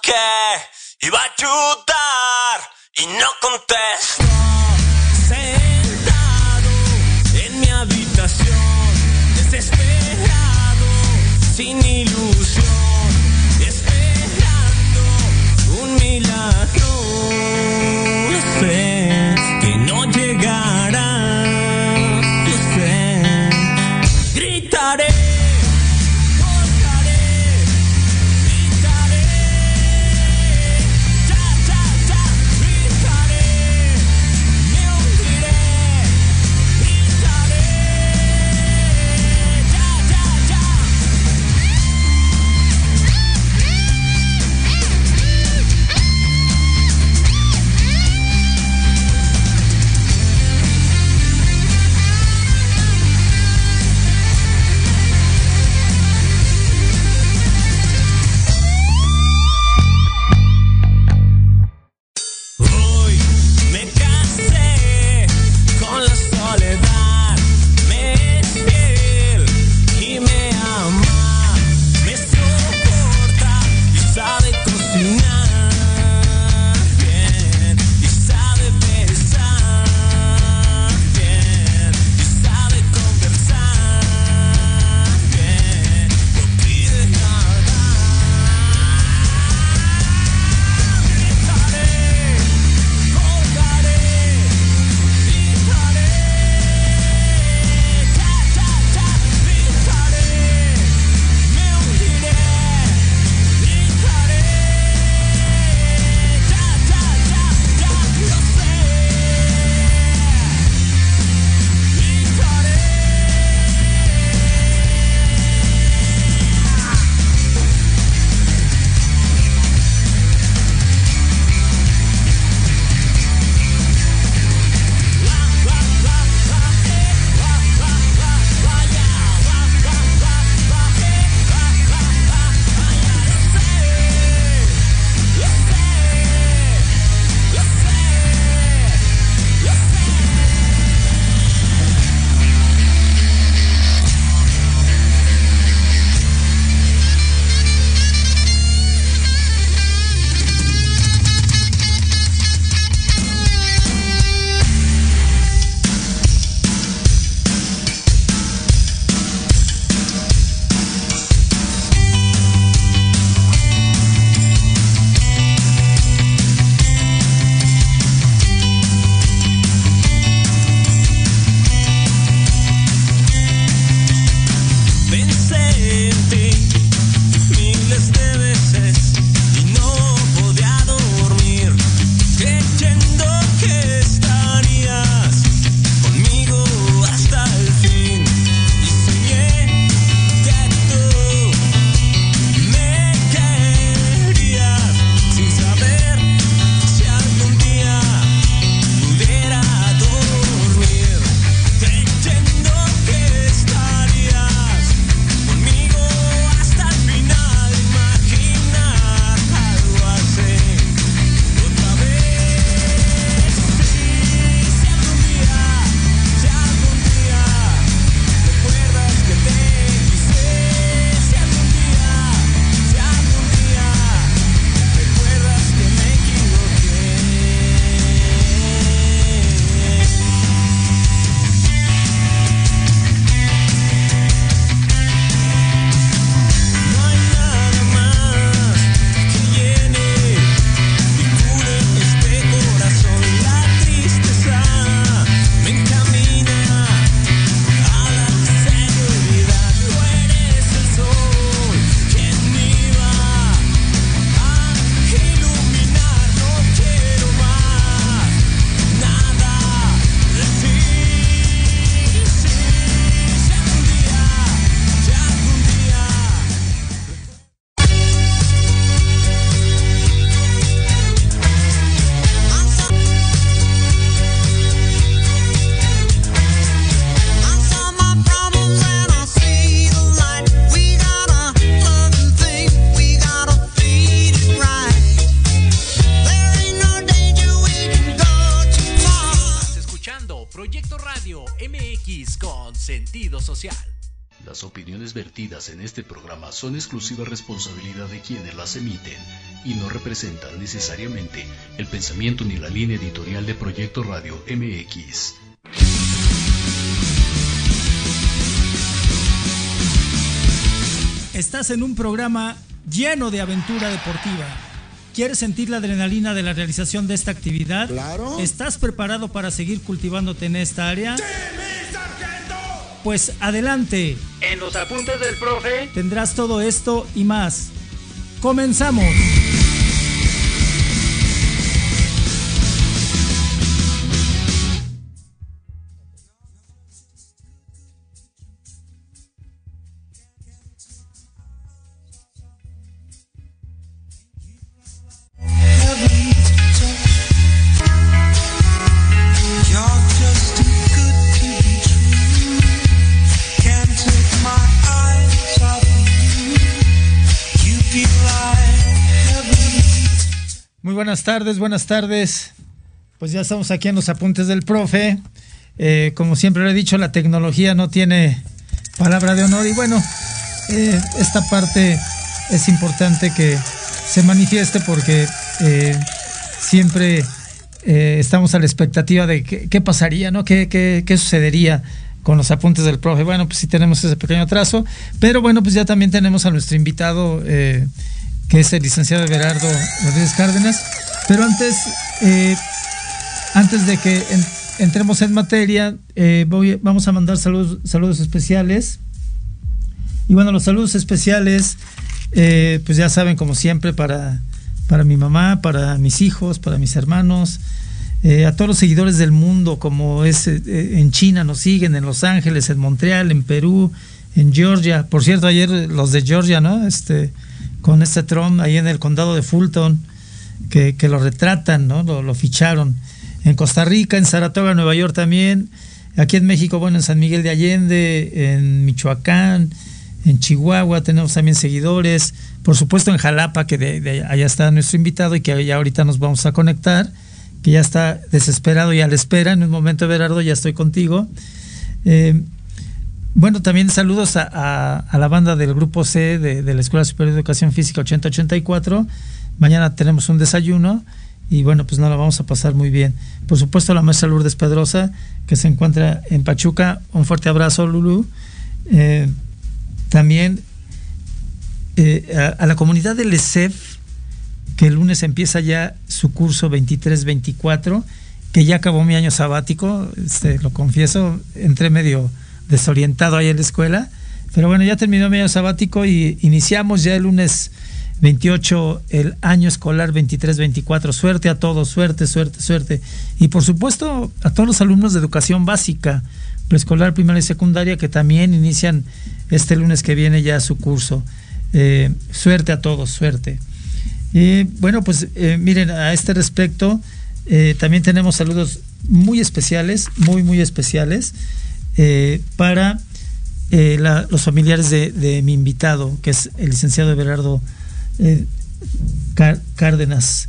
que iba a chutar y no contesto. Vertidas en este programa son exclusiva responsabilidad de quienes las emiten y no representan necesariamente el pensamiento ni la línea editorial de Proyecto Radio MX. Estás en un programa lleno de aventura deportiva. ¿Quieres sentir la adrenalina de la realización de esta actividad? Claro. ¿Estás preparado para seguir cultivándote en esta área? Pues adelante. En los apuntes del profe tendrás todo esto y más. Comenzamos. Tardes, buenas tardes. Pues ya estamos aquí en los apuntes del profe. Eh, como siempre lo he dicho, la tecnología no tiene palabra de honor y bueno, eh, esta parte es importante que se manifieste porque eh, siempre estamos a la expectativa de qué, pasaría, ¿no? ¿Qué, qué, qué sucedería con los apuntes del profe? Bueno, pues sí tenemos ese pequeño atraso, pero bueno, pues ya también tenemos a nuestro invitado, que es el licenciado Everardo Rodríguez Cárdenas. Pero antes, eh, antes de que en- entremos en materia, eh, voy- vamos a mandar saludos, saludos especiales. Y bueno, los saludos especiales, eh, pues ya saben, como siempre, para, para mi mamá, para mis hijos, para mis hermanos, a todos los seguidores del mundo, como es en China, nos siguen, en Los Ángeles, en Montreal, en Perú, en Georgia. Por cierto, ayer los de Georgia, ¿no? Este, con este Trump ahí en el condado de Fulton, que, que lo retratan, ¿no? Lo, ficharon. En Costa Rica, en Saratoga, Nueva York también. Aquí en México, bueno, en San Miguel de Allende, en Michoacán, en Chihuahua tenemos también seguidores. Por supuesto en Jalapa, que de allá está nuestro invitado y que ya ahorita nos vamos a conectar, que ya está desesperado y a la espera. En un momento, Berardo, ya estoy contigo. Eh, bueno, también saludos a, la banda del grupo C de, la Escuela Superior de Educación Física 8084. Mañana tenemos un desayuno y bueno, pues nos la vamos a pasar muy bien. Por supuesto, a la maestra Lourdes Pedrosa, que se encuentra en Pachuca. Un fuerte abrazo, Lulu. Eh, también eh, a, a la comunidad del ESEF, que el lunes empieza ya su curso 23-24, que ya acabó mi año sabático, este, lo confieso, entré medio desorientado ahí en la escuela, pero bueno, ya terminó mi año sabático y iniciamos ya el lunes 28 el año escolar 23-24. Suerte a todos, suerte, suerte, suerte. Y por supuesto a todos los alumnos de educación básica, preescolar, primaria y secundaria que también inician este lunes que viene ya su curso. Eh, suerte a todos, suerte. Y bueno, pues eh, miren, a este respecto, eh, también tenemos saludos muy especiales, muy, muy especiales, eh, para eh, los familiares de, mi invitado, que es el licenciado Everardo eh, Cá- Cárdenas.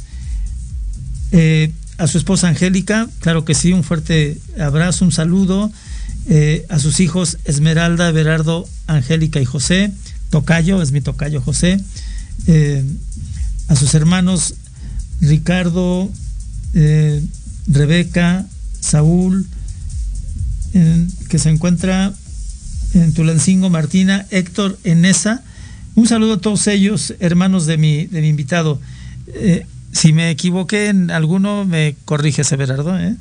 A su esposa Angélica, claro que sí, un fuerte abrazo, un saludo. A sus hijos Esmeralda, Everardo, Angélica y José. Tocayo, es mi tocayo José. A sus hermanos Ricardo, Rebeca, Saúl, que se encuentra en Tulancingo, Martina, Héctor, Enesa. Un saludo a todos ellos, hermanos de mi, de mi invitado. Eh, si me equivoqué en alguno, me corrige Everardo, ¿eh?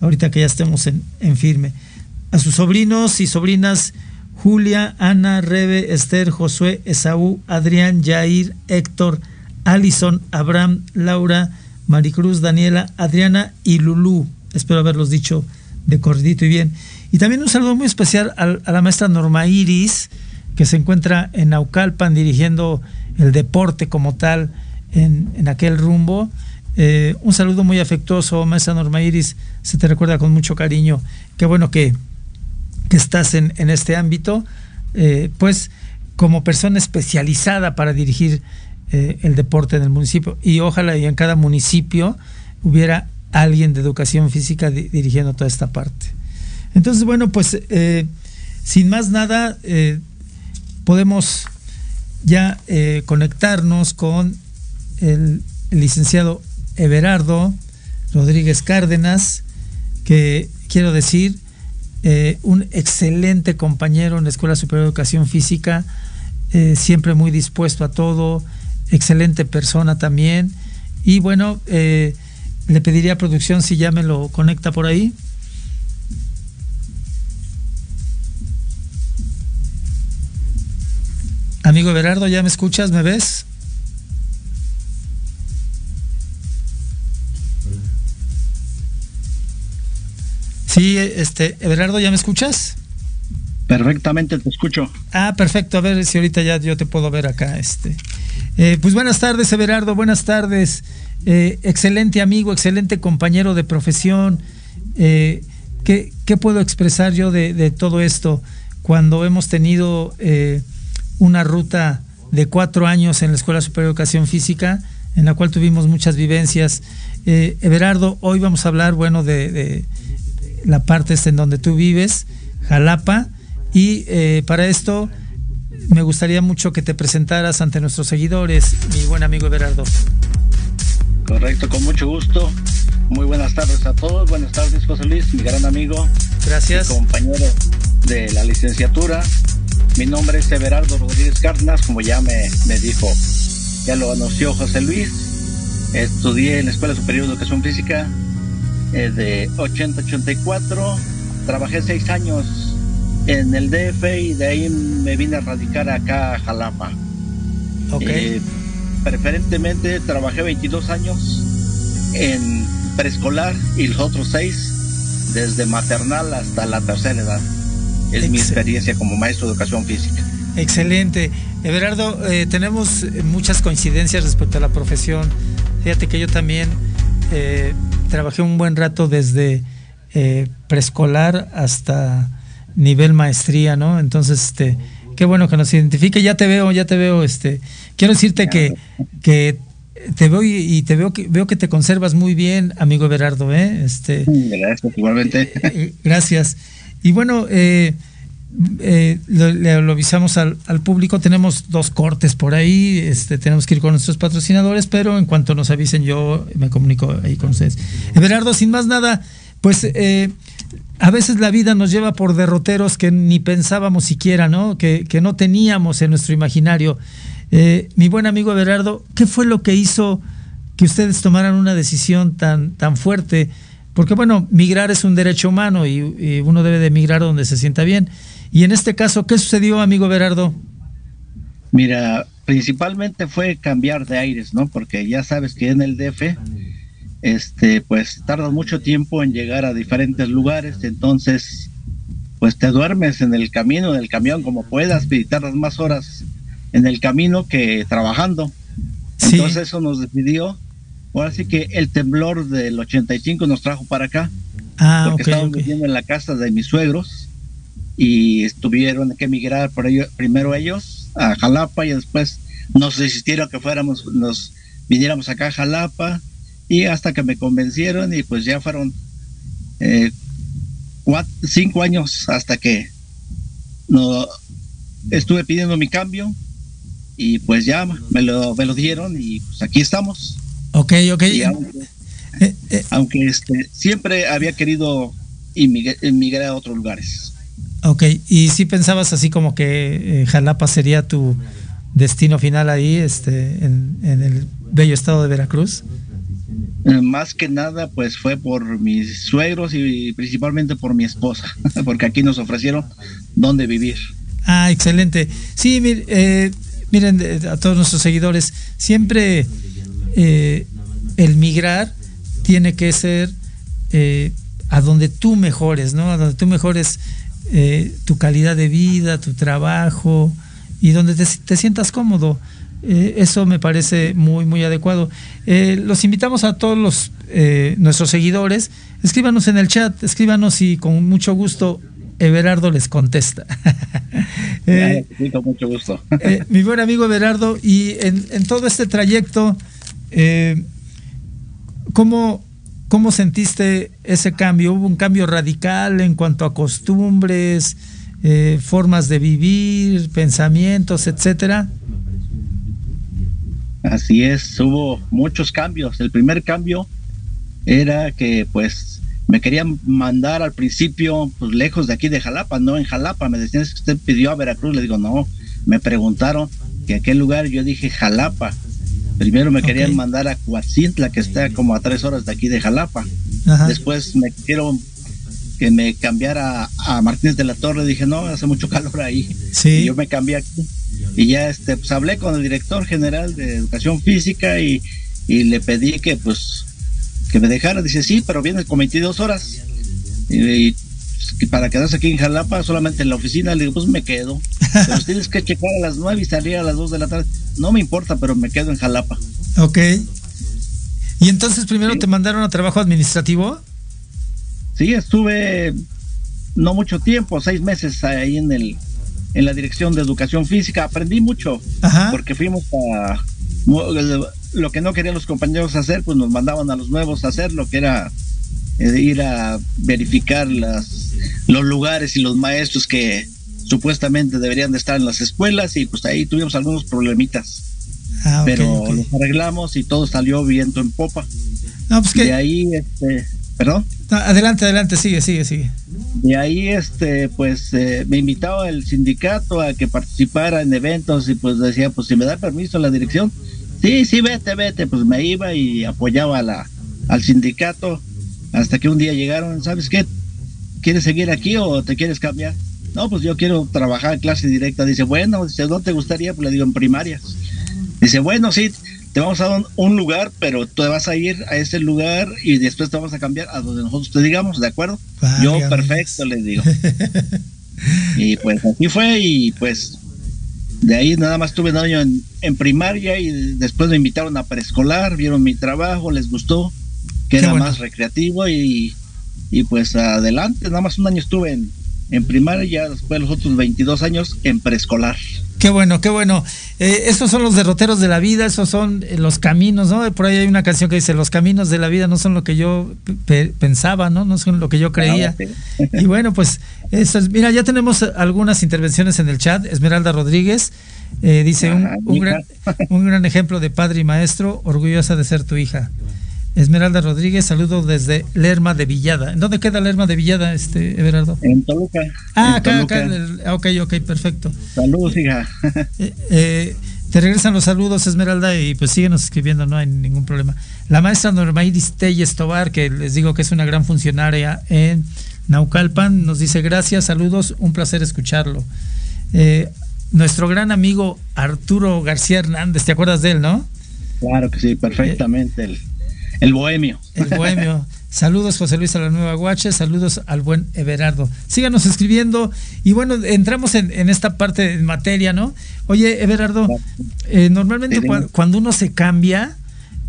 ahorita que ya estemos en, en firme. A sus sobrinos y sobrinas Julia, Ana, Rebe, Esther, Josué, Esaú, Adrián, Jair, Héctor, Alison, Abraham, Laura, Maricruz, Daniela, Adriana y Lulú. Espero haberlos dicho de corridito y bien. Y también un saludo muy especial al- a, la maestra Norma Iris, que se encuentra en Naucalpan dirigiendo el deporte como tal en, en aquel rumbo. Eh, un saludo muy afectuoso, maestra Norma Iris, se te recuerda con mucho cariño. Qué bueno que, que estás en, en este ámbito, eh, pues como persona especializada para dirigir eh, el deporte en el municipio. Y ojalá y en cada municipio hubiera alguien de educación física di- dirigiendo toda esta parte. Entonces, bueno, pues eh, sin más nada, eh, podemos ya eh, conectarnos con el, licenciado Everardo Rodríguez Cárdenas, que quiero decir, un excelente compañero en la Escuela Superior de Educación Física, siempre muy dispuesto a todo, excelente persona también. Y bueno, le pediría a producción si ya me lo conecta por ahí. Amigo Everardo, ¿ya me escuchas? ¿Me ves? Sí, este, Everardo, ¿ya me escuchas? Perfectamente te escucho. Ah, perfecto. A ver si ahorita ya yo te puedo ver acá. Este. Eh, pues buenas tardes, Everardo. Buenas tardes. Eh, excelente amigo, excelente compañero de profesión. Eh, ¿qué, puedo expresar yo de, todo esto cuando hemos tenido eh, una ruta de cuatro años en la Escuela Superior de Educación Física, en la cual tuvimos muchas vivencias? Everardo, hoy vamos a hablar, bueno, de, la parte en donde tú vives, Jalapa. Y para esto me gustaría mucho que te presentaras ante nuestros seguidores, mi buen amigo Everardo. Correcto, con mucho gusto. Muy buenas tardes a todos. Buenas tardes, José Luis, mi gran amigo, Gracias. compañero de la licenciatura. Mi nombre es Everardo Rodríguez Cárdenas, como ya me, me dijo, ya lo anunció José Luis. Estudié en la Escuela Superior de Educación Física eh, de 80-84. Trabajé seis años en el DF y de ahí me vine a radicar acá a Jalapa. Ok. Eh, preferentemente trabajé 22 años en preescolar y los otros seis desde maternal hasta la tercera edad. Es mi experiencia como maestro de educación física. Excelente. Everardo, eh, tenemos muchas coincidencias respecto a la profesión. Fíjate que yo también eh, trabajé un buen rato desde eh, preescolar hasta nivel maestría, ¿no? Entonces, este, qué bueno que nos identifique. Ya te veo, ya te veo. Este, quiero decirte que, que te veo y, y te veo que veo que te conservas muy bien, amigo Everardo, ¿eh? Este, Gracias, igualmente. eh, Gracias. Y bueno, eh, eh, lo, le- lo avisamos al, al público. Tenemos dos cortes por ahí. Este, tenemos que ir con nuestros patrocinadores, pero en cuanto nos avisen, yo me comunico ahí con ustedes. Everardo, sin más nada, pues eh, a veces la vida nos lleva por derroteros que ni pensábamos siquiera, ¿no? Que, que no teníamos en nuestro imaginario. Eh, mi buen amigo Everardo, ¿qué fue lo que hizo que ustedes tomaran una decisión tan, tan fuerte? Porque bueno, migrar es un derecho humano y, y uno debe de migrar donde se sienta bien. Y en este caso, ¿qué sucedió, amigo Berardo? Mira, principalmente fue cambiar de aires, ¿no? Porque ya sabes que en el DF, este, pues tardas mucho tiempo en llegar a diferentes lugares, entonces, pues te duermes en el camino del camión como puedas y tardas más horas en el camino que trabajando. Sí. Entonces eso nos decidió. Ahora sí que el temblor del 85 nos trajo para acá, Ah, porque ok, estábamos viviendo en la casa de mis suegros y tuvieron que emigrar por ello, primero ellos a Jalapa y después nos desistieron que fuéramos, nos viniéramos acá a Jalapa y hasta que me convencieron y pues ya fueron eh, cuat- cinco años hasta que no estuve pidiendo mi cambio y pues ya me lo, me lo dieron y pues aquí estamos. Ok, ok. Y aunque, Eh, eh, aunque este, siempre había querido emigrar, emigrar a otros lugares. ok, y si pensabas así como que eh, Jalapa sería tu destino final ahí, este, en, en el bello estado de Veracruz. Eh, Más que nada, pues fue por mis suegros y principalmente por mi esposa, porque aquí nos ofrecieron dónde vivir. Ah, excelente. Sí, eh, miren, eh, a todos nuestros seguidores, siempre eh, el migrar tiene que ser a donde tú mejores, ¿no? A donde tú mejores tu calidad de vida, tu trabajo y donde te, te sientas cómodo. Eh, eso me parece muy, muy adecuado. Eh, los invitamos a todos los eh, nuestros seguidores. Escríbanos en el chat, escríbanos y con mucho gusto Everardo les contesta. Eh, con mucho gusto. eh, mi buen amigo Everardo, y en, en todo este trayecto, eh, ¿cómo, ¿cómo sentiste ese cambio? ¿Hubo un cambio radical en cuanto a costumbres? eh, formas de vivir, pensamientos, etcétera. Así es, hubo muchos cambios. El primer cambio era que pues me querían mandar al principio pues lejos de aquí de Jalapa, no en Jalapa, me decían "Es que usted pidió a Veracruz, le digo no, me preguntaron que a qué lugar, yo dije Jalapa. Primero me querían mandar a Coatzintla, que está como a tres horas de aquí de Jalapa. Ajá. Después me quiero que me cambiara a Martínez de la Torre, dije no, hace mucho calor ahí. Sí. Y yo me cambié aquí. Y ya este, pues hablé con el director general de educación física y, y le pedí que pues que me dejara. Dice, sí, pero vienes con 22 horas. Y, y, pues, para quedarse aquí en Jalapa, solamente en la oficina, le digo, pues me quedo. Pero tienes que checar a las 9 y salir a las 2 de la tarde. No me importa, pero me quedo en Jalapa. Ok. Y entonces primero Sí. te mandaron a trabajo administrativo. Sí, estuve no mucho tiempo, seis meses ahí en el en la dirección de educación física. Aprendí mucho Ajá. porque fuimos a lo que no querían los compañeros hacer, pues nos mandaban a los nuevos a hacer lo que era eh, ir a verificar las los lugares y los maestros que supuestamente deberían de estar en las escuelas y pues ahí tuvimos algunos problemitas, Ah, pero los arreglamos y todo salió viento en popa. No, pues De que. ahí, este, perdón. no, adelante, adelante, sigue, sigue, sigue. De ahí, este, pues, eh, me invitaba el sindicato a que participara en eventos y pues decía, pues, si me da permiso la dirección, sí, sí, vete, vete, pues me iba y apoyaba a la, al sindicato hasta que un día llegaron, ¿sabes qué? ¿Quieres seguir aquí o te quieres cambiar? No, pues yo quiero trabajar en clase directa. Dice, bueno, dice, ¿dónde te gustaría? Pues le digo, en primarias. Dice, bueno, sí, te vamos a dar un, lugar, pero tú vas a ir a ese lugar y después te vamos a cambiar a donde nosotros te digamos, ¿de acuerdo? Yo, perfecto, les digo. y pues así fue y pues de ahí nada más tuve un año en, en primaria y después me invitaron a preescolar, vieron mi trabajo, les gustó, que Qué era bueno. más recreativo y, y pues adelante, nada más un año estuve en, en primaria y ya después los otros 22 años en preescolar. Qué bueno, qué bueno. Eh, esos son los derroteros de la vida, esos son eh, los caminos, ¿no? Por ahí hay una canción que dice, los caminos de la vida no son lo que yo pe- pensaba, ¿no? No son lo que yo creía. Ah, Y bueno, pues, eso es- mira, ya tenemos algunas intervenciones en el chat. Esmeralda Rodríguez eh, dice, un, Ajá, un gran, un gran ejemplo de padre y maestro, orgullosa de ser tu hija. Esmeralda Rodríguez, saludo desde Lerma de Villada. ¿En dónde queda Lerma de Villada, este, Everardo? En Toluca. Ah, en acá, Toluca. acá. en el- ah, ok, ok, perfecto. Saludos, hija. Eh, eh, te regresan los saludos, Esmeralda, y pues síguenos escribiendo, no hay ningún problema. La maestra Normairis Telles Tobar, que les digo que es una gran funcionaria en Naucalpan, nos dice gracias, saludos, un placer escucharlo. Eh, nuestro gran amigo Arturo García Hernández, ¿te acuerdas de él, no? claro que sí, perfectamente. El, el bohemio. El bohemio. Saludos, José Luis a la Nueva Guache, saludos al buen Everardo. Síganos escribiendo y bueno, entramos en, en esta parte en materia, ¿no? Oye, Everardo, eh, normalmente Sí, cuando uno se cambia,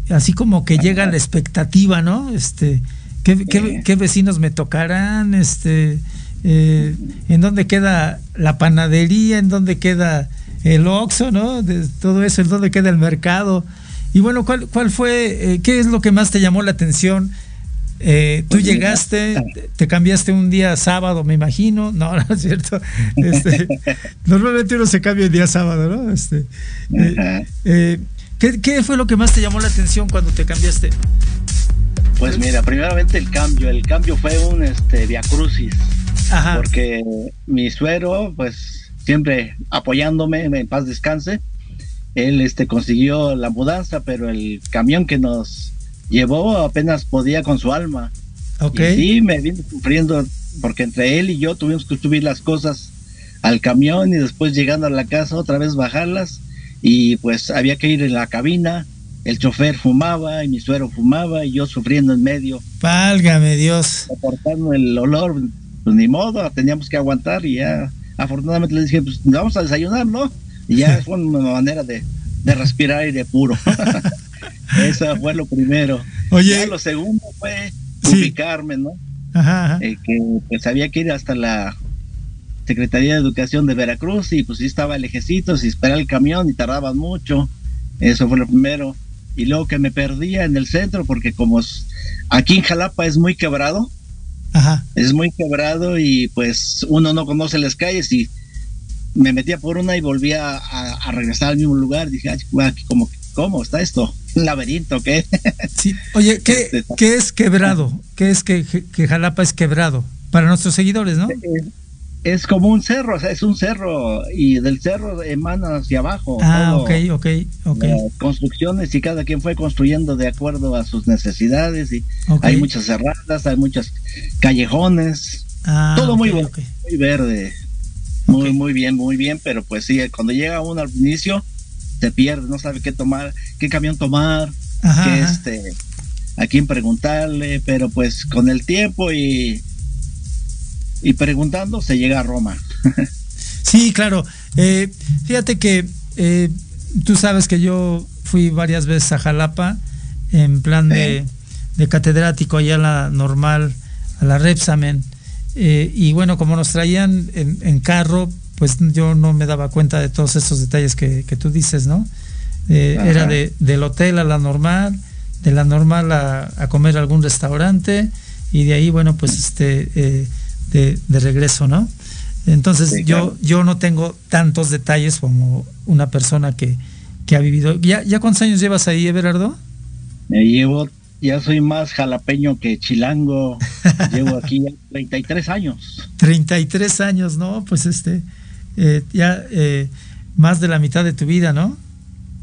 así como que llega la expectativa, ¿no? Este, ¿qué, qué- Sí. qué vecinos me tocarán? Este, eh, ¿En dónde queda la panadería? ¿En dónde queda el Oxxo, ¿no? De todo eso, ¿en dónde queda el mercado? Y bueno, ¿cuál, cuál fue, eh, qué es lo que más te llamó la atención? Eh, tú Pues llegaste, te- te cambiaste un día sábado, me imagino. No, no es cierto. Este, normalmente uno se cambia el día sábado, ¿no? Este, eh, eh, ¿qué, qué fue lo que más te llamó la atención cuando te cambiaste? Pues mira, primeramente el cambio. El cambio fue un este Via Crucis. Ajá. porque mi suero, pues siempre apoyándome, en paz descanse, él este consiguió la mudanza, pero el camión que nos llevó apenas podía con su alma. Ok. Y sí, me vine sufriendo porque entre él y yo tuvimos que subir las cosas al camión y después llegando a la casa otra vez bajarlas y pues había que ir en la cabina. El chofer fumaba y mi suero fumaba y yo sufriendo en medio Válgame Dios. soportando el olor, pues ni modo, teníamos que aguantar y ya, afortunadamente le dije, pues vamos a desayunar, ¿no? Y ya fue una manera de, de respirar aire puro. Eso fue lo primero. Oye. Ya lo segundo fue Sí. ubicarme, ¿no? Ajá, ajá. Eh, que pues había que ir hasta la Secretaría de Educación de Veracruz y pues sí estaba lejecitos y esperar el camión y tardaban mucho. Eso fue lo primero. Y luego que me perdía en el centro porque como aquí en Jalapa es muy quebrado, Ajá. Es muy quebrado y pues uno no conoce las calles y me metía por una y volvía a, a regresar al mismo lugar. Dije, ay, como, ¿cómo está esto? ¿Un laberinto qué? Sí. Oye, ¿qué, Este, qué es quebrado? ¿Qué es que, que Jalapa es quebrbrado? Para nuestros seguidores, ¿no? es, como un cerro, o sea, es un cerro y del cerro emana hacia abajo. Ah, todo, ok, ok, ok. construcciones y cada quien fue construyendo de acuerdo a sus necesidades y hay muchas cerradas, hay muchos callejones, Ah, todo muy verde, muy muy bien, muy bien, pero pues sí, cuando llega uno al inicio se pierde, no sabe qué tomar, qué camión tomar, Ajá, qué ajá. este, a quién preguntarle, pero pues con el tiempo y y preguntando se llega a Roma. Sí, claro. Eh, fíjate que eh, tú sabes que yo fui varias veces a Jalapa en plan de, de catedrático allá a la normal, a la Repsamen. Eh, y bueno, como nos traían en, en carro, pues yo no me daba cuenta de todos estos detalles que, que tú dices, ¿no? Eh, era de, del hotel a la normal, de la normal a, a comer a algún restaurante y de ahí, bueno, pues este, eh, de, de regreso, ¿no? Entonces Sí, yo, yo no tengo tantos detalles como una persona que, que ha vivido. ¿Ya, ¿Ya cuántos años llevas ahí, Everardo? Me llevo, ya soy más jalapeño que chilango. llevo aquí ya 33 años. 33 años, ¿no? Pues este, eh, ya eh, más de la mitad de tu vida, ¿no?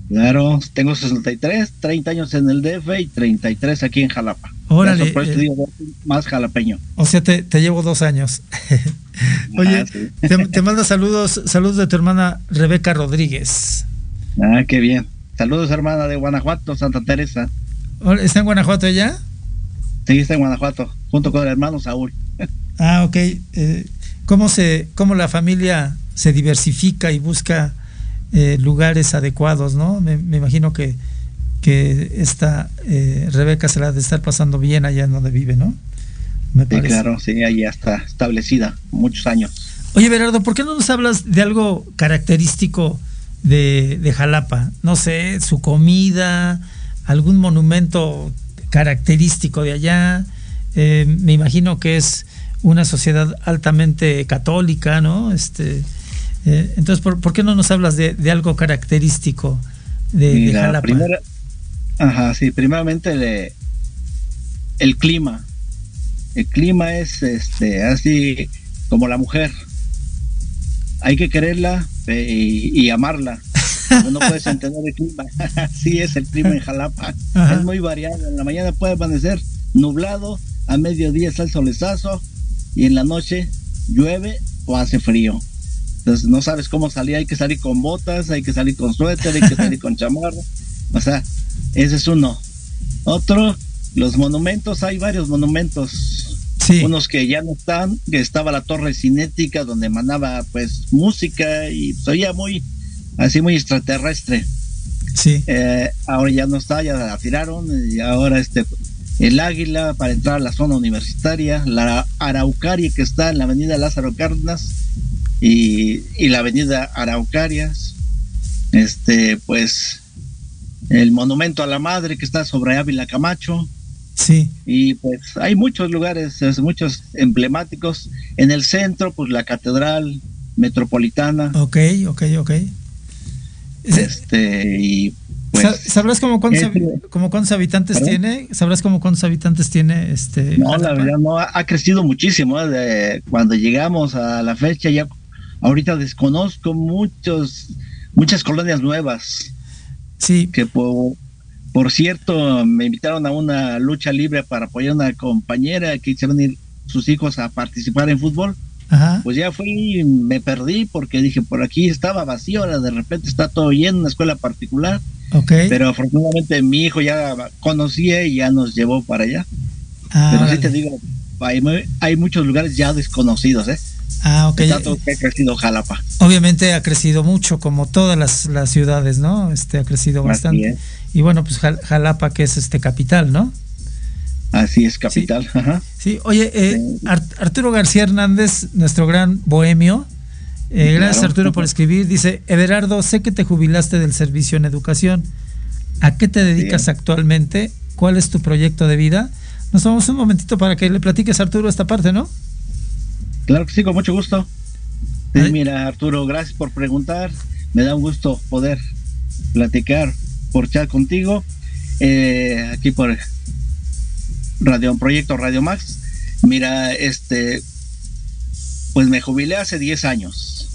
Claro, tengo 63, 30 años en el DF y 33 aquí en Jalapa. Órale, Por eso eh. digo, más jalapeño. O sea, te, te llevo dos años. Oye, Ah, sí. te, te manda saludos, saludos de tu hermana Rebeca Rodríguez. Ah, qué bien. Saludos, hermana de Guanajuato, Santa Teresa. ¿Está en Guanajuato ella? Sí, está en Guanajuato, junto con el hermano Saúl. Ah, ok. Eh, ¿cómo, se, ¿Cómo la familia se diversifica y busca eh, lugares adecuados, no? Me, me imagino que, que esta eh, Rebeca se la ha de estar pasando bien allá en donde vive, ¿no? Me Sí, claro, sí, ahí ya está establecida, muchos años. Oye, Berardo, ¿por qué no nos hablas de algo característico de, de Jalapa? No sé, su comida, algún monumento característico de allá. Eh, me imagino que es una sociedad altamente católica, ¿no? Este, eh, entonces, ¿por, por qué no nos hablas de, de algo característico de, de Jalapa? primera- ajá, sí, primeramente el, el clima. El clima es este así como la mujer. Hay que quererla eh, y, y amarla. No puedes entender el clima. Así es el clima en Jalapa. Ajá. Es muy variado. En la mañana puede amanecer nublado, a mediodía está el solezazo y en la noche llueve o hace frío. Entonces no sabes cómo salir, hay que salir con botas, hay que salir con suéter, hay que salir con chamarra. O sea, ese es uno. Otro, los monumentos, hay varios monumentos. Sí, Unos que ya no están, que estaba la torre cinética donde emanaba pues música y se oía muy, así muy extraterrestre. sí. Eh, ahora ya no está, ya la tiraron y ahora este el Águila para entrar a la zona universitaria, la Araucaria que está en la avenida Lázaro Cárdenas y, y la avenida Araucarias, este pues el monumento a la madre que está sobre Ávila Camacho Sí, y pues hay muchos lugares, es, muchos emblemáticos en el centro, pues la catedral metropolitana, ok, ok, ok. Este y pues Sa- ¿Sabrás como cuántos, es- habi- como cuántos habitantes ¿Perdón? tiene? ¿Sabrás como cuántos habitantes tiene este? No, la verdad no, ha, ha crecido muchísimo. ¿eh? De cuando llegamos a la fecha, ya ahorita desconozco muchos, muchas colonias nuevas Sí, que por, por cierto me invitaron a una lucha libre para apoyar a una compañera que hicieron ir sus hijos a participar en fútbol. Ajá. Pues ya fui y me perdí porque dije por aquí estaba vacío, ahora de repente está todo lleno, una escuela particular. Ok. Pero afortunadamente mi hijo ya conocía y ya nos llevó para allá. ah, Pero sí órale. te digo, hay, mu- hay muchos lugares ya desconocidos, ¿eh? Ah, ok. Tanto que ha crecido Jalapa. Obviamente ha crecido mucho, como todas las, las ciudades, ¿no? Este ha crecido bastante. Y bueno, pues Jal- Jalapa, que es este capital, ¿no? Así es, capital. Ajá. Sí, oye, eh, Arturo García Hernández, nuestro gran bohemio, eh, Claro. gracias Arturo por escribir, dice, Everardo, sé que te jubilaste del servicio en educación. ¿A qué te dedicas actualmente? ¿Cuál es tu proyecto de vida? nos tomamos un momentito para que le platiques a Arturo esta parte, ¿no? Claro que sí, con mucho gusto. Sí, mira, Arturo, gracias por preguntar. Me da un gusto poder platicar por chat contigo. eh, aquí por Radio Proyecto Radio Max. Mira, este, pues me jubilé hace 10 años.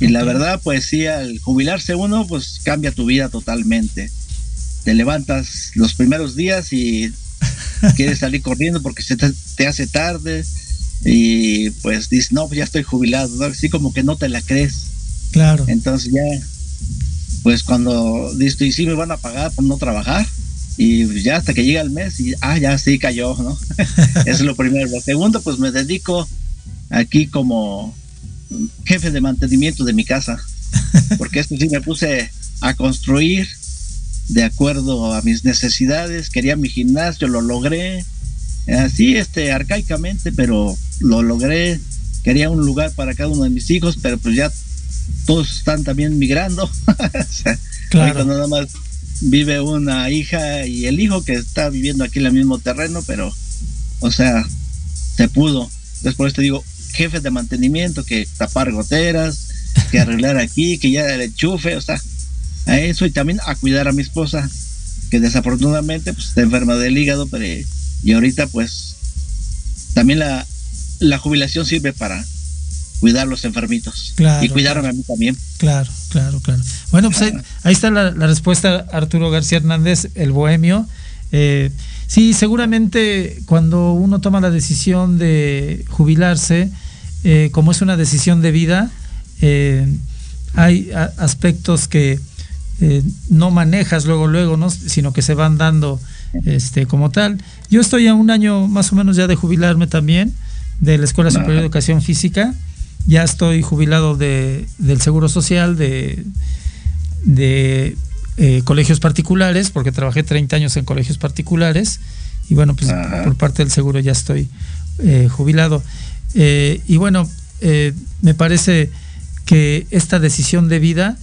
Y la verdad, pues sí, al jubilarse uno, pues cambia tu vida totalmente. Te levantas los primeros días y quieres salir corriendo porque se te, te hace tarde y pues dices, no, pues ya estoy jubilado, ¿no? así como que no te la crees. Claro. Entonces ya, pues cuando dices, y sí me van a pagar por no trabajar, y pues ya hasta que llega el mes y, ah, ya sí cayó, ¿no? Eso es lo primero. Lo segundo, pues me dedico aquí como jefe de mantenimiento de mi casa, porque esto sí me puse a construir de acuerdo a mis necesidades, quería mi gimnasio, lo logré, así este arcaicamente, pero lo logré, quería un lugar para cada uno de mis hijos, pero pues ya todos están también migrando. Claro. nada más vive una hija y el hijo que está viviendo aquí en el mismo terreno, pero, o sea, se pudo. Entonces por eso te digo, jefe de mantenimiento, que tapar goteras, que arreglar aquí, que ya el enchufe, o sea, a eso y también a cuidar a mi esposa, que desafortunadamente pues, está enferma del hígado, pero y ahorita pues también la, la jubilación sirve para cuidar a los enfermitos Claro, y cuidarme a mí también. Claro, claro, claro. Bueno, pues ahí, ahí está la, la respuesta, Arturo García Hernández, el bohemio. Eh, sí, seguramente cuando uno toma la decisión de jubilarse, eh, como es una decisión de vida, eh, hay a- aspectos que eh, no manejas luego, luego, ¿no? sino que se van dando este, como tal. Yo estoy a un año más o menos ya de jubilarme también de la Escuela Superior de. Educación Física. Ya estoy jubilado de, del Seguro Social, de, de eh, colegios particulares, porque trabajé 30 años en colegios particulares. Y bueno, pues Ajá. por parte del seguro ya estoy eh, jubilado. Eh, y bueno, me parece que esta decisión de vida,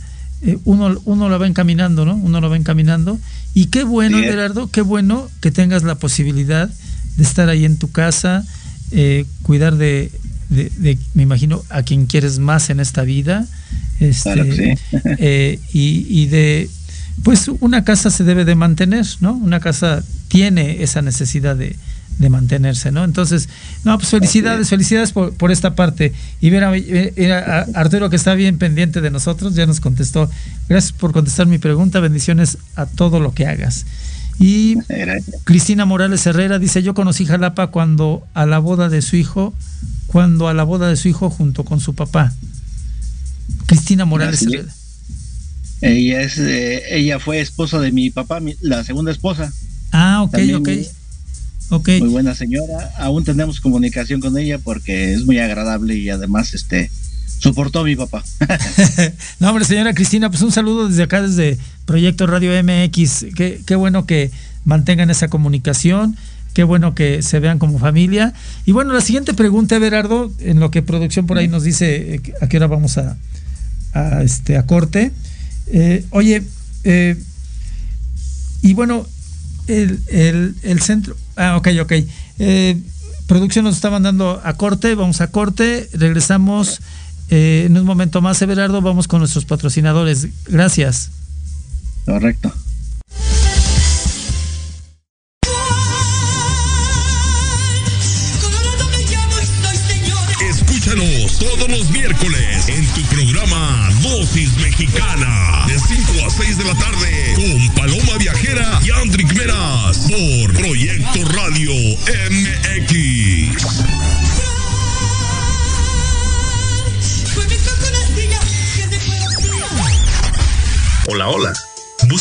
uno, uno la va encaminando, ¿no? Uno la va encaminando. Y qué bueno. Gerardo, qué bueno que tengas la posibilidad de estar ahí en tu casa, cuidar de, de- de, me imagino, a quien quieres más en esta vida. Este, Claro que sí. eh, y, y de, pues una casa se debe de mantener, ¿no? Una casa tiene esa necesidad de, de mantenerse, ¿no? Entonces, no, pues felicidades, felicidades por, por esta parte. Y mira, mira, a- Arturo que está bien pendiente de nosotros, ya nos contestó. Gracias por contestar mi pregunta, bendiciones a todo lo que hagas. Y. Cristina Morales Herrera dice, yo conocí Jalapa cuando a la boda de su hijo, cuando a la boda de su hijo junto con su papá. Cristina Morales. Herrera. Ella es, eh, ella fue esposa de mi papá, mi- la segunda esposa, Ah, ok, También ok. muy- Ok. muy buena señora. Aún tenemos comunicación con ella porque es muy agradable y además, este, soportó a mi papá. no, hombre, señora Cristina, pues un saludo desde acá, desde Proyecto Radio MX. Qué, qué bueno que mantengan esa comunicación. Qué bueno que se vean como familia. Y bueno, la siguiente pregunta, Berardo, en lo que producción por ahí nos dice eh, a qué hora vamos a, a, este, a corte. Eh, oye, eh, y bueno, el, el- el centro. Ah, ok, ok. Eh, producción nos está mandando a corte. Vamos a corte. Regresamos en un momento más, Everardo. Vamos con nuestros patrocinadores. Gracias. Correcto.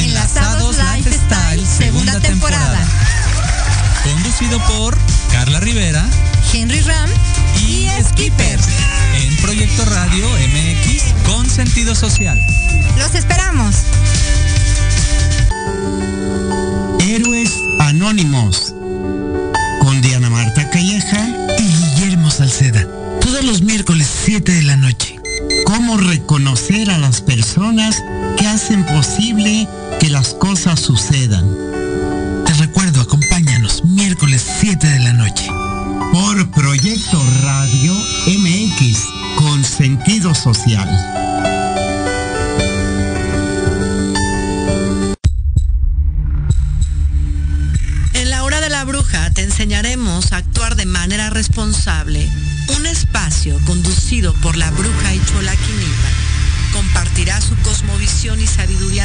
Enlazados Lifestyle, segunda temporada. Conducido por Carla Rivera Henry Ram y Skipper. En Proyecto Radio MX con sentido social. Los esperamos. Héroes Anónimos con Diana Marta Calleja y Guillermo Salceda. Todos los miércoles 7 de la noche. Cómo reconocer a las personas que hacen posible que las cosas sucedan. Te recuerdo, acompáñanos miércoles 7 de la noche. Por Proyecto Radio MX con sentido social. En la hora de la bruja te enseñaremos a actuar de manera responsable. Un espacio conducido por la bruja y chola Quinipa compartirá su cosmovisión y sabiduría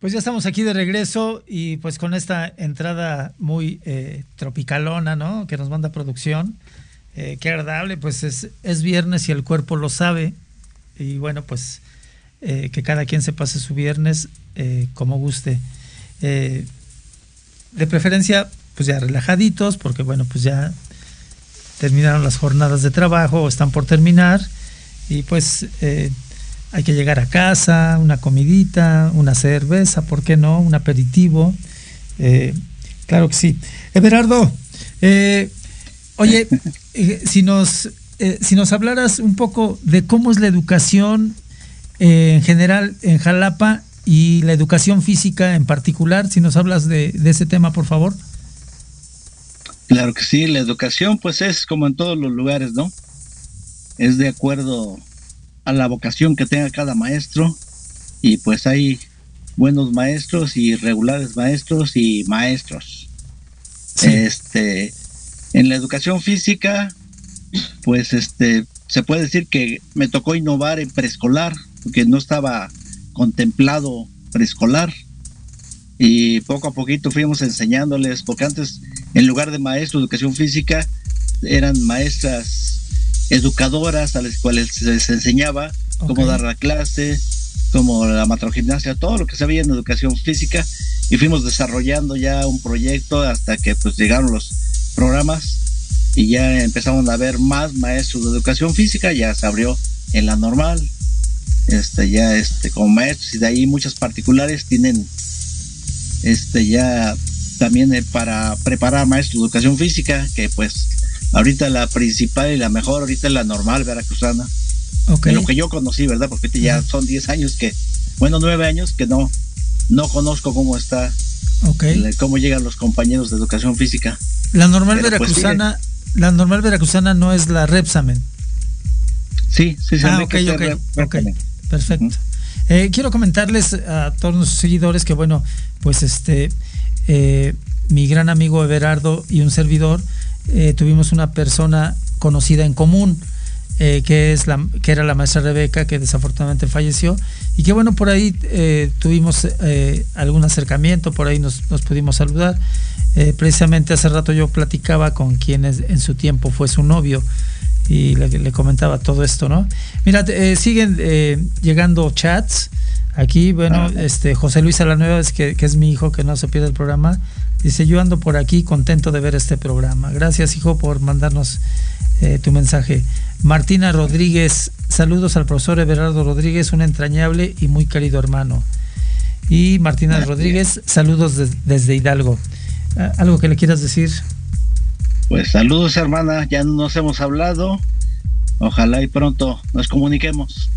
Pues ya estamos aquí de regreso y pues con esta entrada muy eh, tropicalona, ¿no? Que nos manda producción. Eh, qué agradable, pues es, es viernes y el cuerpo lo sabe. Y bueno, pues eh, que cada quien se pase su viernes como guste. De preferencia, pues ya relajaditos, porque bueno, pues ya terminaron las jornadas de trabajo o están por terminar. Y pues hay que llegar a casa, una comidita, una cerveza, ¿por qué no? Un aperitivo. Eh, claro que sí. Everardo, eh, oye, eh, si, nos, eh, si nos hablaras un poco de cómo es la educación en general en Jalapa y la educación física en particular, si nos hablas de ese tema, por favor. Claro que sí, la educación pues es como en todos los lugares, ¿no? Es de acuerdo a la vocación que tenga cada maestro. Y pues hay buenos maestros y regulares maestros y maestros. Este, en la educación física, pues este, se puede decir que me tocó innovar en preescolar, porque no estaba contemplado preescolar. Y poco a poquito fuimos enseñándoles, porque antes en lugar de maestro de educación física eran maestras educadoras a las cuales se les enseñaba cómo dar la clase, como la matrogimnasia, todo lo que se veía en educación física y fuimos desarrollando ya un proyecto hasta que pues llegaron los programas y ya empezamos a ver más maestros de educación física, ya se abrió en la normal, este ya este como maestros y de ahí muchas particulares tienen este ya también eh, para preparar maestros de educación física, que pues ahorita la principal y la mejor, ahorita es la normal veracruzana. Ok. De lo que yo conocí, ¿verdad? Porque ya son 10 años que, bueno, 9 años que no, no conozco cómo está, Ok. le- cómo llegan los compañeros de educación física. La normal Pero, pues, veracruzana, la normal veracruzana no es la Repsamen. Sí, sí, sí. Ah, ok, ok, perfecto. Eh, quiero comentarles a todos nuestros seguidores que, bueno, pues este, eh, mi gran amigo Everardo y un servidor, eh, tuvimos una persona conocida en común, eh, que, es la, que era la maestra Rebeca, que desafortunadamente falleció, y que bueno, por ahí eh, tuvimos eh, algún acercamiento, por ahí nos, nos pudimos saludar. Precisamente hace rato yo platicaba con quien es- en su tiempo fue su novio y le, le comentaba todo esto, ¿no? Mira, siguen llegando chats. Aquí, bueno, este José Luis Alanueva, es que, que es mi hijo, que no se pierde el programa, dice, yo ando por aquí contento de ver este programa. Gracias, hijo, por mandarnos eh, tu mensaje. Martina Rodríguez, saludos al profesor Everardo Rodríguez, un entrañable y muy querido hermano. Y Martina Rodríguez, saludos des- desde Hidalgo. Ah, ¿Algo que le quieras decir? Pues saludos hermana, ya nos hemos hablado. Ojalá y pronto nos comuniquemos.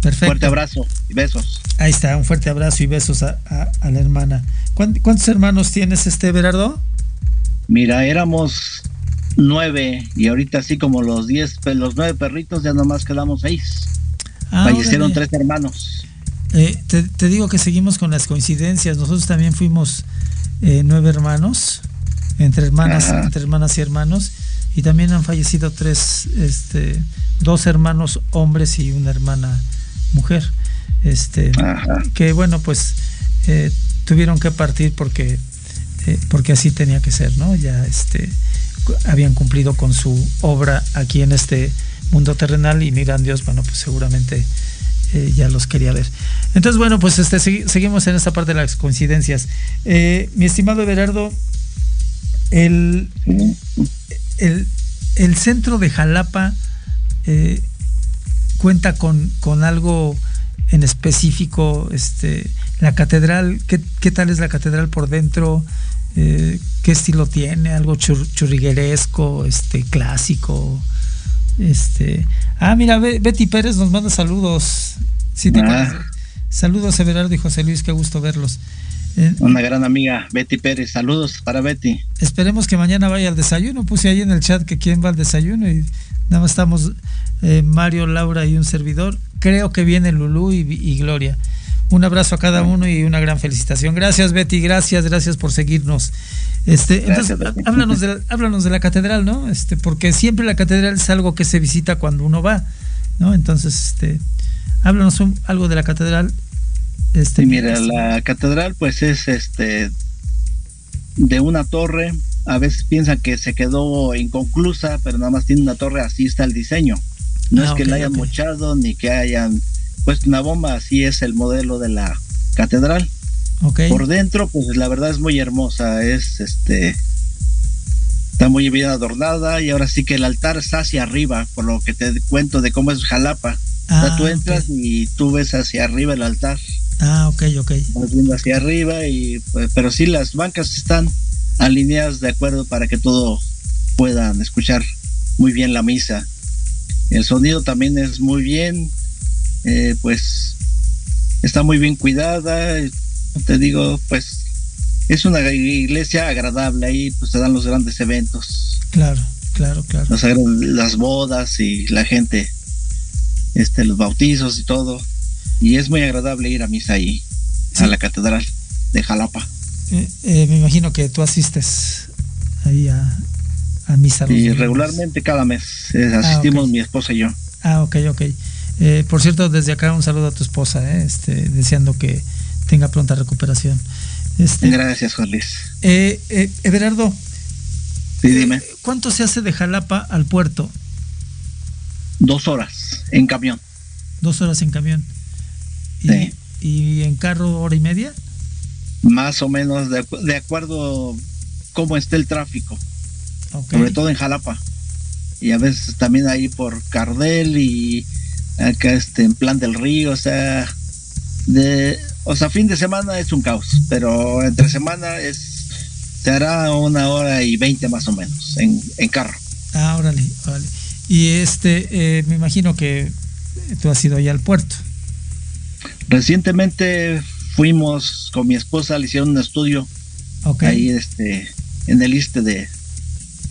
Perfecto. Fuerte abrazo y besos. Ahí está, un fuerte abrazo y besos a, a- a la hermana. ¿Cuán- ¿Cuántos hermanos tienes, este Berardo? Mira, éramos nueve y ahorita así como los diez, los nueve perritos ya nomás quedamos seis. Ah, Fallecieron órale. tres hermanos. Eh, te, te digo que seguimos con las coincidencias. Nosotros también fuimos eh, nueve hermanos, entre hermanas, Ajá. entre hermanas y hermanos, y también han fallecido tres, este, dos hermanos hombres y una hermana mujer. Este, que bueno, pues eh, tuvieron que partir porque, eh, porque así tenía que ser, ¿no? Ya este, habían cumplido con su obra aquí en este mundo terrenal y miran Dios, bueno, pues seguramente eh, ya los quería ver. Entonces, bueno, pues este, segui- seguimos en esta parte de las coincidencias. Mi estimado Everardo, el, el, el centro de Jalapa eh, cuenta con, con algo en específico, este, la catedral, ¿qué, qué tal es la catedral por dentro? Eh, ¿Qué estilo tiene? ¿Algo chur- churrigueresco, este, clásico? Este, ah, mira, Be- Betty Pérez nos manda saludos. Sí, te Ah. Saludos, Everardo y José Luis, qué gusto verlos. Eh, Una gran amiga, Betty Pérez. Saludos para Betty. Esperemos que mañana vaya al desayuno. Puse ahí en el chat que quién va al desayuno y nada más estamos eh, Mario, Laura y un servidor. Creo que viene Lulú y, y Gloria. Un abrazo a cada uno y una gran felicitación. Gracias Betty, gracias, gracias por seguirnos. Este, Gracias, entonces, Betty. háblanos de, la, háblanos de la catedral, ¿no? Este, porque siempre la catedral es algo que se visita cuando uno va, ¿no? Entonces, este, háblanos un- algo de la catedral. Este, Y mira, la catedral pues es este de una torre. A veces piensan que se quedó inconclusa, pero nada más tiene una torre, así está el diseño. No Ah, es que la hayan mochado ni que hayan puesto una bomba, así es el modelo de la catedral. Por dentro, pues la verdad es muy hermosa, es este está muy bien adornada y ahora sí que el altar está hacia arriba, por lo que te cuento de cómo es Jalapa. O sea, Ah, tú entras y tú ves hacia arriba el altar. Ah, ok, ok. Vas viendo hacia arriba y pues, pero sí las bancas están alineadas de acuerdo para que todo puedan escuchar muy bien la misa. El sonido también es muy bien, eh, pues está muy bien cuidada. Te digo, pues es una iglesia agradable ahí, pues se dan los grandes eventos, Claro, claro, claro. las, las bodas y la gente, este, los bautizos y todo. Y es muy agradable ir a misa ahí, a la catedral de Jalapa. Eh, eh, me imagino que tú asistes ahí a, a misa. Y regularmente cada mes eh, Ah, asistimos mi esposa y yo. Ah, ok, ok. Eh, por cierto, desde acá un saludo a tu esposa, eh, este, deseando que tenga pronta recuperación. Este, Gracias, Juan Luis. eh, eh, Everardo, Sí, dime. ¿cuánto se hace de Jalapa al puerto? Dos horas en camión. Dos horas en camión. ¿Y, Sí. y en carro hora y media? Más o menos de, de acuerdo cómo esté el tráfico. Sobre todo en Jalapa. Y a veces también ahí por Cardel y acá este en Plan del Río, o sea, de o sea, fin de semana es un caos, pero entre semana es se hará una hora y veinte más o menos en, en carro. Ah, órale, órale. Y este, eh, me imagino que tú has ido ya al puerto. Recientemente fuimos con mi esposa, le hicieron un estudio ahí este en el este de,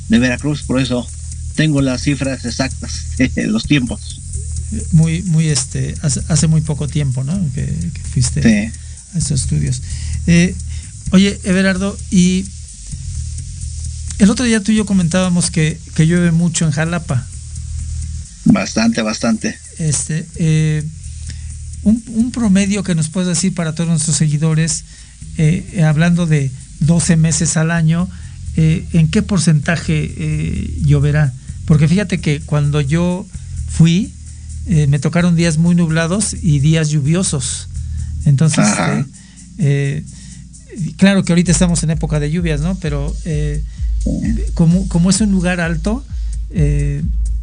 de Veracruz, por eso tengo las cifras exactas de los tiempos. Muy, muy, este, hace, hace muy poco tiempo, ¿no? Que, que fuiste Sí. a esos estudios. Eh, oye, Everardo, y el otro día tú y yo comentábamos que, que llueve mucho en Jalapa. Bastante, bastante. Este, eh, un, un promedio que nos puedes decir para todos nuestros seguidores, eh, hablando de 12 meses al año, eh, ¿en qué porcentaje eh, lloverá? Porque fíjate que cuando yo fui, me tocaron días muy nublados y días lluviosos. Entonces, claro que ahorita estamos en época de lluvias, ¿no? Pero como, como es un lugar alto,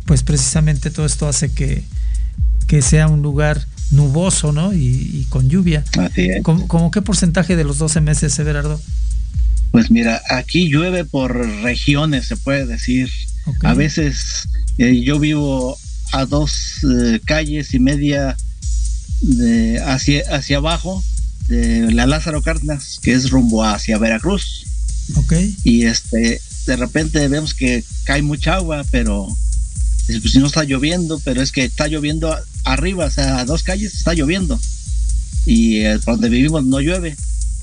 pues precisamente todo esto hace que, que sea un lugar nuboso, ¿no? Y, y con lluvia. Así es. ¿Cómo, cómo qué porcentaje de los 12 meses, Everardo? Pues mira, aquí llueve por regiones, se puede decir. A veces eh, yo vivo a dos eh, calles y media de, hacia, hacia abajo de la Lázaro Cárdenas, que es rumbo hacia Veracruz. Ok. Y este, de repente vemos que cae mucha agua, pero pues, si no está lloviendo, pero es que está lloviendo arriba, o sea, a dos calles está lloviendo. Y eh, por donde vivimos no llueve.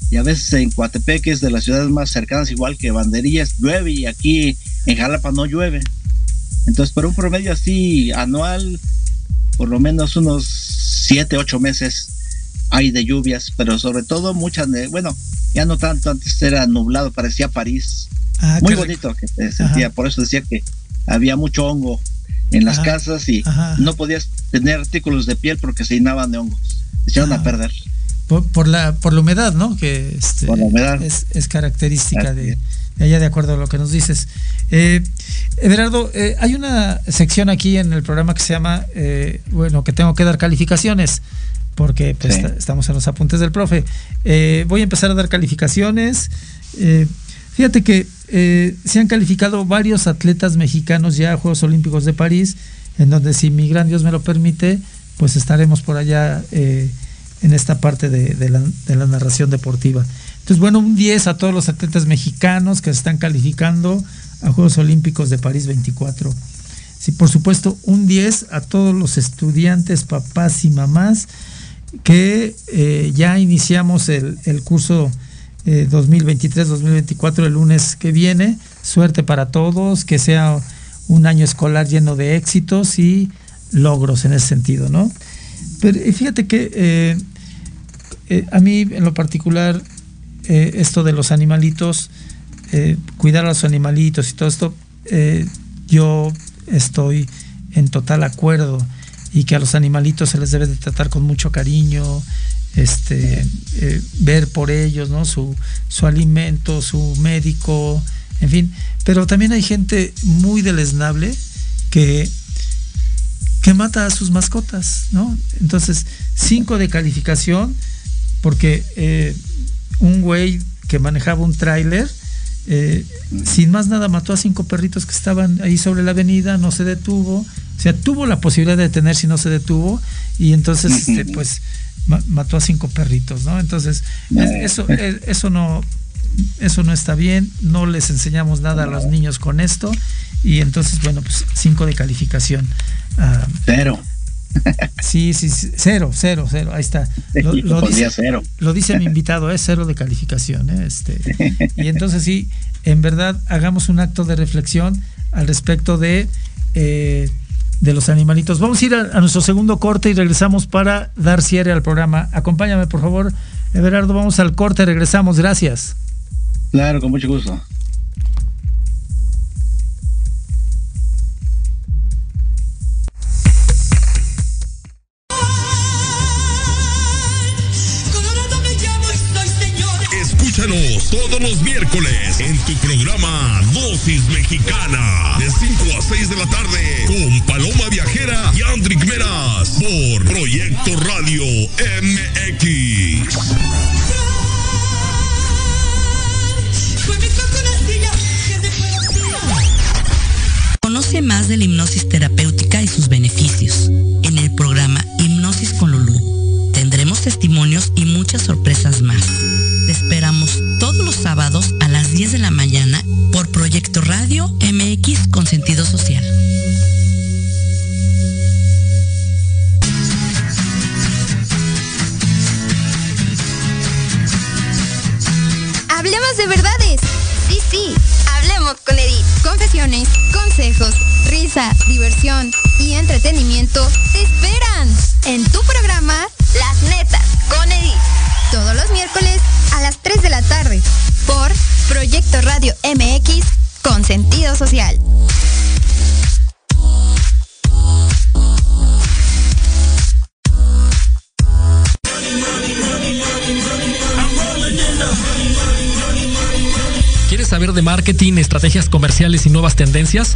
Y a veces en Coatepec, que es de las ciudades más cercanas, igual que Banderillas, llueve y aquí en Jalapa no llueve. Entonces, por un promedio así anual, por lo menos unos siete, ocho meses hay de lluvias, pero sobre todo muchas, de, bueno, ya no tanto, antes era nublado, parecía París. Ah, Muy bonito que se sentía, Ajá. por eso decía que había mucho hongo en las Ajá. casas y Ajá. no podías tener artículos de piel porque se llenaban de hongos, se echaron Ah. a perder. Por, por la, por la humedad, ¿no? Que este, Por la humedad. Es, es característica de, de allá, de acuerdo a lo que nos dices. Eh, Everardo, eh, hay una sección aquí en el programa que se llama, eh, bueno, que tengo que dar calificaciones, porque pues, Sí. estamos en los apuntes del profe. Eh, voy a empezar a dar calificaciones. Fíjate que eh, se han calificado varios atletas mexicanos ya a Juegos Olímpicos de París, en donde si mi gran Dios me lo permite, pues estaremos por allá eh, en esta parte de, de la, de la narración deportiva. Entonces, bueno, un 10 a todos los atletas mexicanos que se están calificando a Juegos Olímpicos de París 24. Sí, por supuesto, un 10 a todos los estudiantes, papás y mamás que eh, ya iniciamos el, el curso eh, 2023-2024 el lunes que viene. Suerte para todos, que sea un año escolar lleno de éxitos y logros en ese sentido, ¿no? Pero eh, fíjate que eh, eh, a mí en lo particular eh, esto de los animalitos, eh, cuidar a los animalitos y todo esto, eh, yo estoy en total acuerdo y que a los animalitos se les debe de tratar con mucho cariño, este, eh, ver por ellos, ¿no? Su, su alimento, su médico, en fin. Pero también hay gente muy deleznable que, que mata a sus mascotas, ¿no? Entonces, cinco de calificación, porque eh, un güey que manejaba un tráiler, eh, sin más nada mató a cinco perritos que estaban ahí sobre la avenida, no se detuvo, o sea, tuvo la posibilidad de detenerse y no se detuvo, y entonces, este, pues, ma- mató a cinco perritos, ¿no? Entonces, es- eso, es- eso no, eso no está bien, no les enseñamos nada a los niños con esto, y entonces, bueno, pues cinco de calificación. Ah, Cero. Sí, sí, sí, cero, cero, cero, ahí está. Lo, dice, cero. lo dice mi invitado, es cero de calificación. ¿eh? Este, y entonces sí, en verdad, hagamos un acto de reflexión al respecto de, eh, de los animalitos. Vamos a ir a, a nuestro segundo corte y regresamos para dar cierre al programa. Acompáñame, por favor, Everardo, vamos al corte, regresamos, gracias. Claro, con mucho gusto. En tu programa Dosis Mexicana de 5 a 6 de la tarde con Paloma Viajera y Andrick Meras por Proyecto Radio MX. Conoce más de la hipnosis terapéutica y sus beneficios en el programa Hipnosis con Lulú. Tendremos testimonios y muchas sorpresas más de la mañana por Proyecto Radio MX con sentido social. Hablemos de verdades. Sí, sí, hablemos con Edith. Confesiones, consejos, risa, diversión y entretenimiento te esperan en tu programa Las Netas con Edith. Todos los miércoles a las 3 de la tarde por Proyecto Radio MX con sentido social. ¿Quieres saber de marketing, estrategias comerciales y nuevas tendencias?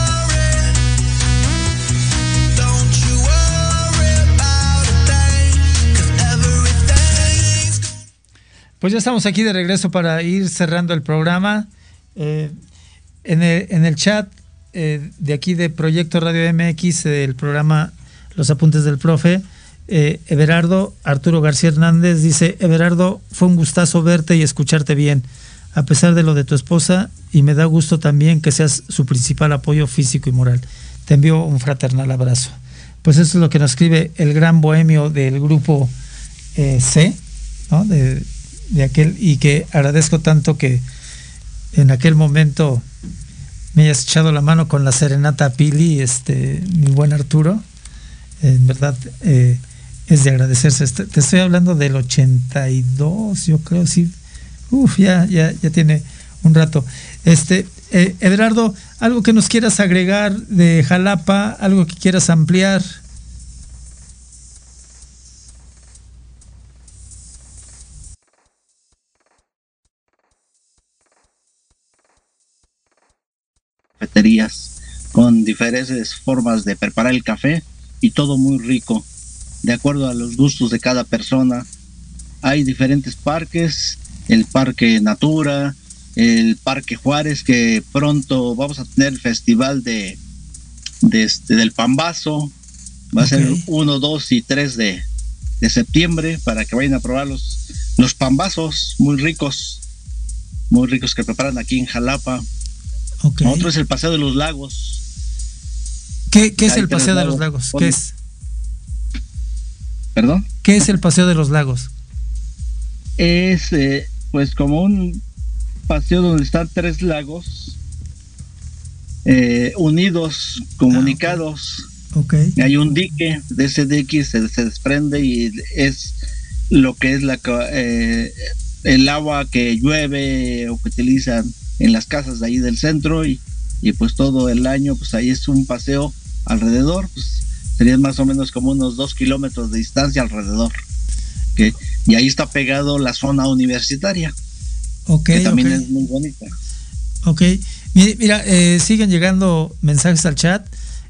Pues ya estamos aquí de regreso para ir cerrando el programa. Eh, en, el, en el chat eh, de aquí de Proyecto Radio MX, eh, el programa Los Apuntes del Profe, eh, Everardo Arturo García Hernández dice, Everardo, fue un gustazo verte y escucharte bien, a pesar de lo de tu esposa, y me da gusto también que seas su principal apoyo físico y moral. Te envío un fraternal abrazo. Pues eso es lo que nos escribe el gran bohemio del grupo eh, C, ¿no? De aquel, y que agradezco tanto que en aquel momento me hayas echado la mano con la serenata Pili, este, mi buen Arturo. En verdad, eh, es de agradecerse. Te estoy hablando del 82, yo creo, sí. Uf, ya, ya, ya tiene un rato. Este, eh, algo que nos quieras agregar de Jalapa, algo que quieras ampliar. Cafeterías con diferentes formas de preparar el café y todo muy rico, de acuerdo a los gustos de cada persona. Hay diferentes parques, el Parque Natura, el Parque Juárez, que pronto vamos a tener el festival de, de este, del Pambazo. Va a ser Ok. 1, 2 y 3 de, de septiembre para que vayan a probar los, los pambazos muy ricos, muy ricos que preparan aquí en Jalapa. Otro es el Paseo de los Lagos. ¿Qué, qué es el Paseo de los lagos. ¿Qué es? ¿Perdón? ¿Qué es el Paseo de los Lagos? Es eh, pues como un paseo donde están tres lagos eh, unidos, comunicados. Ok. Hay un dique, de ese dique se, se desprende y es lo que es la eh, el agua que llueve o que utilizan en las casas de ahí del centro y, y pues todo el año pues ahí es un paseo alrededor, pues serían más o menos como unos dos kilómetros de distancia alrededor. que Y ahí está pegado la zona universitaria, que también es muy bonita. Ok. Mi- Mira, eh, siguen llegando mensajes al chat.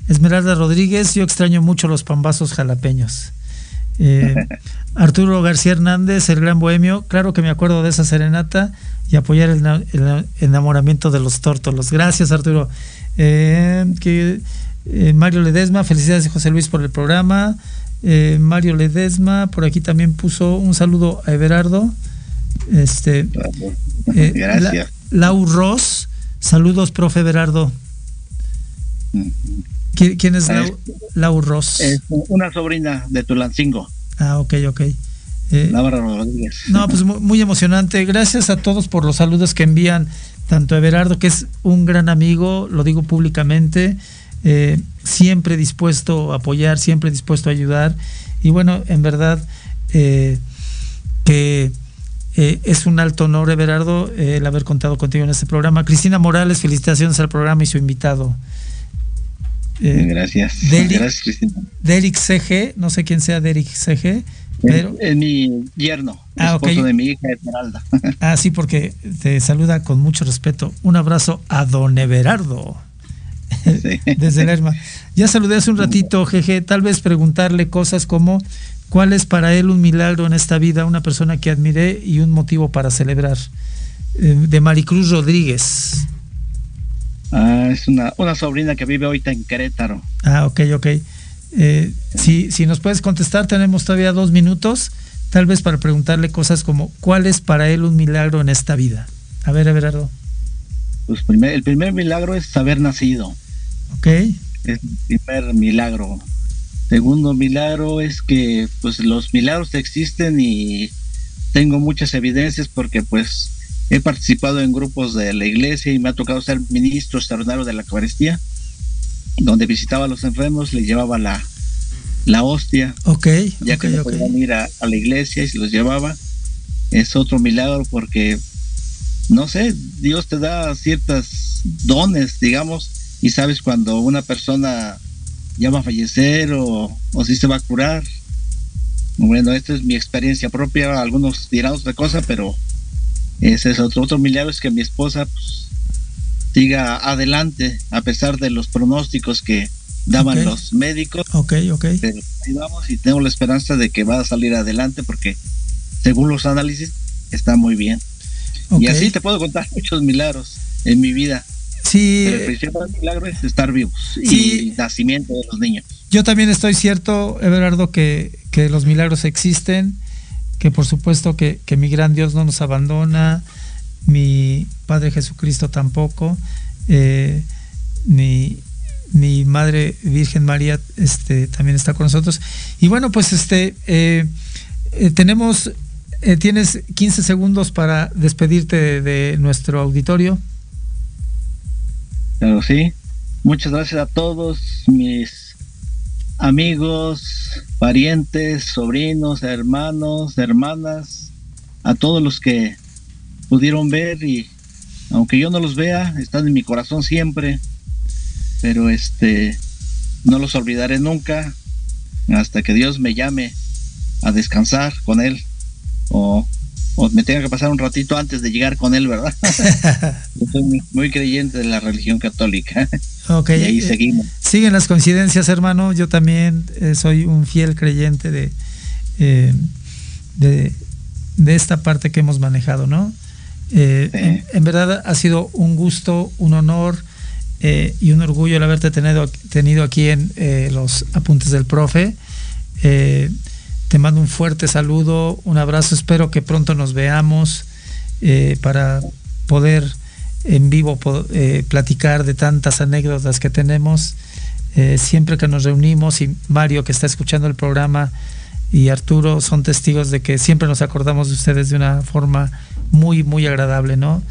Esmeralda Rodríguez, yo extraño mucho los pambazos jalapeños. Eh, Arturo García Hernández, el gran bohemio, claro que me acuerdo de esa serenata y apoyar el, na- el enamoramiento de los tórtolos. Gracias, Arturo. Eh, que, eh, Mario Ledesma, felicidades José Luis por el programa. Mario Ledesma, por aquí también puso un saludo a Everardo. Este, Gracias. La- Lau Ross, saludos, profe Berardo. ¿Qui- ¿Quién es Lau, Lau Ross? Es una sobrina de Tulancingo, Ah, ok, ok. Eh, no, pues mu- muy emocionante. Gracias a todos por los saludos que envían, tanto a Everardo, que es un gran amigo, lo digo públicamente, eh, siempre dispuesto a apoyar, siempre dispuesto a ayudar. Y bueno, en verdad, eh, que eh, es un alto honor, Everardo, eh, el haber contado contigo en este programa. Cristina Morales, felicitaciones al programa y su invitado. Eh, Gracias. Gracias, Cristina. Derek CG, no sé quién sea Derek CG, pero Es, es mi yerno, Ah, esposo de mi hija Esmeralda. Ah, sí, porque te saluda con mucho respeto. Un abrazo a don Everardo. Desde Lerma. Ya saludé hace un ratito, jeje, tal vez preguntarle cosas como cuál es para él un milagro en esta vida, una persona que admiré y un motivo para celebrar. Eh, de Maricruz Rodríguez. Ah, es una, una sobrina que vive ahorita en Querétaro. Ah, ok, ok. Eh, si, si nos puedes contestar, tenemos todavía dos minutos, tal vez para preguntarle cosas como ¿cuál es para él un milagro en esta vida? A ver, Everardo. Pues primer, el primer milagro es haber nacido. Ok. Es el primer milagro. Segundo milagro es que pues los milagros existen y tengo muchas evidencias porque pues he participado en grupos de la iglesia y me ha tocado ser ministro extraordinario de la Eucaristía, donde visitaba a los enfermos, les llevaba la, la hostia, Ok. ya ok, que no podían ir a, a la iglesia y se los llevaba. Es otro milagro porque, no sé, Dios te da ciertas dones, digamos, y sabes cuando una persona ya va a fallecer o, o si se va a curar. Bueno, esta es mi experiencia propia, algunos dirán otra cosa, pero ese es otro, otro milagro, es que mi esposa pues, siga adelante a pesar de los pronósticos que daban los médicos. Ok, ok. Pero ahí vamos y tengo la esperanza de que va a salir adelante porque según los análisis está muy bien. Ok. Y así te puedo contar muchos milagros en mi vida. Sí, Pero el principal milagro es estar vivos Sí. y nacimiento de los niños. Yo también estoy cierto, Everardo, que, que los milagros existen, que por supuesto que, que mi gran Dios no nos abandona, mi Padre Jesucristo tampoco, eh, mi, Madre Virgen María este, también está con nosotros. Y bueno, pues este eh, eh, tenemos, eh, tienes 15 segundos para despedirte de, de nuestro auditorio. Pero sí, muchas gracias a todos mis amigos, parientes, sobrinos, hermanos, hermanas, a todos los que pudieron ver y aunque yo no los vea, están en mi corazón siempre, pero este no los olvidaré nunca hasta que Dios me llame a descansar con él o, o me tenga que pasar un ratito antes de llegar con él, ¿verdad? Yo soy muy, muy creyente de la religión católica. Ok. Y ahí eh, seguimos. Siguen las coincidencias, hermano. Yo también eh, soy un fiel creyente de, eh, de, de esta parte que hemos manejado, ¿no? Eh, en, en verdad ha sido un gusto, un honor y un orgullo el haberte tenido, tenido aquí en los apuntes del profe. Te mando un fuerte saludo, un abrazo. Espero que pronto nos veamos para poder en vivo eh, platicar de tantas anécdotas que tenemos. Eh, siempre que nos reunimos y Mario que está escuchando el programa y Arturo son testigos de que siempre nos acordamos de ustedes de una forma muy, muy agradable, ¿no?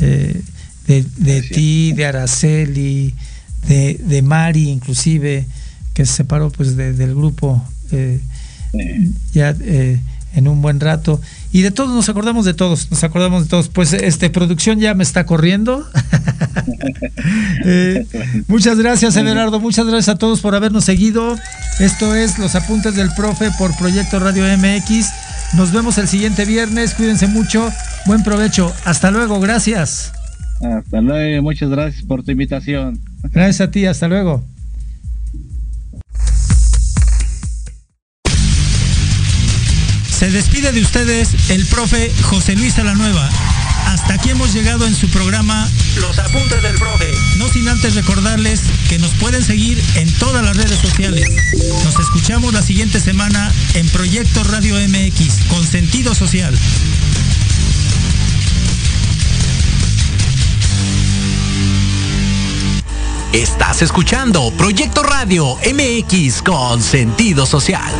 Eh, de de ti, de Araceli, de, de Mari inclusive, que se separó pues de- del grupo ya en un buen rato. Y de todos nos acordamos de todos, nos acordamos de todos. Pues este producción ya me está corriendo. Eh, muchas gracias, Everardo. Muchas gracias a todos por habernos seguido. Esto es Los Apuntes del Profe por Proyecto Radio MX. Nos vemos el siguiente viernes. Cuídense mucho. Buen provecho. Hasta luego. Gracias. Hasta luego, muchas gracias por tu invitación. Gracias a ti. Hasta luego. Se despide de ustedes el profe José Luis Salanueva. Hasta aquí hemos llegado en su programa Los Apuntes del Profe. No sin antes recordarles que nos pueden seguir en todas las redes sociales. Nos escuchamos la siguiente semana en Proyecto Radio MX con sentido social. Estás escuchando Proyecto Radio MX con sentido social.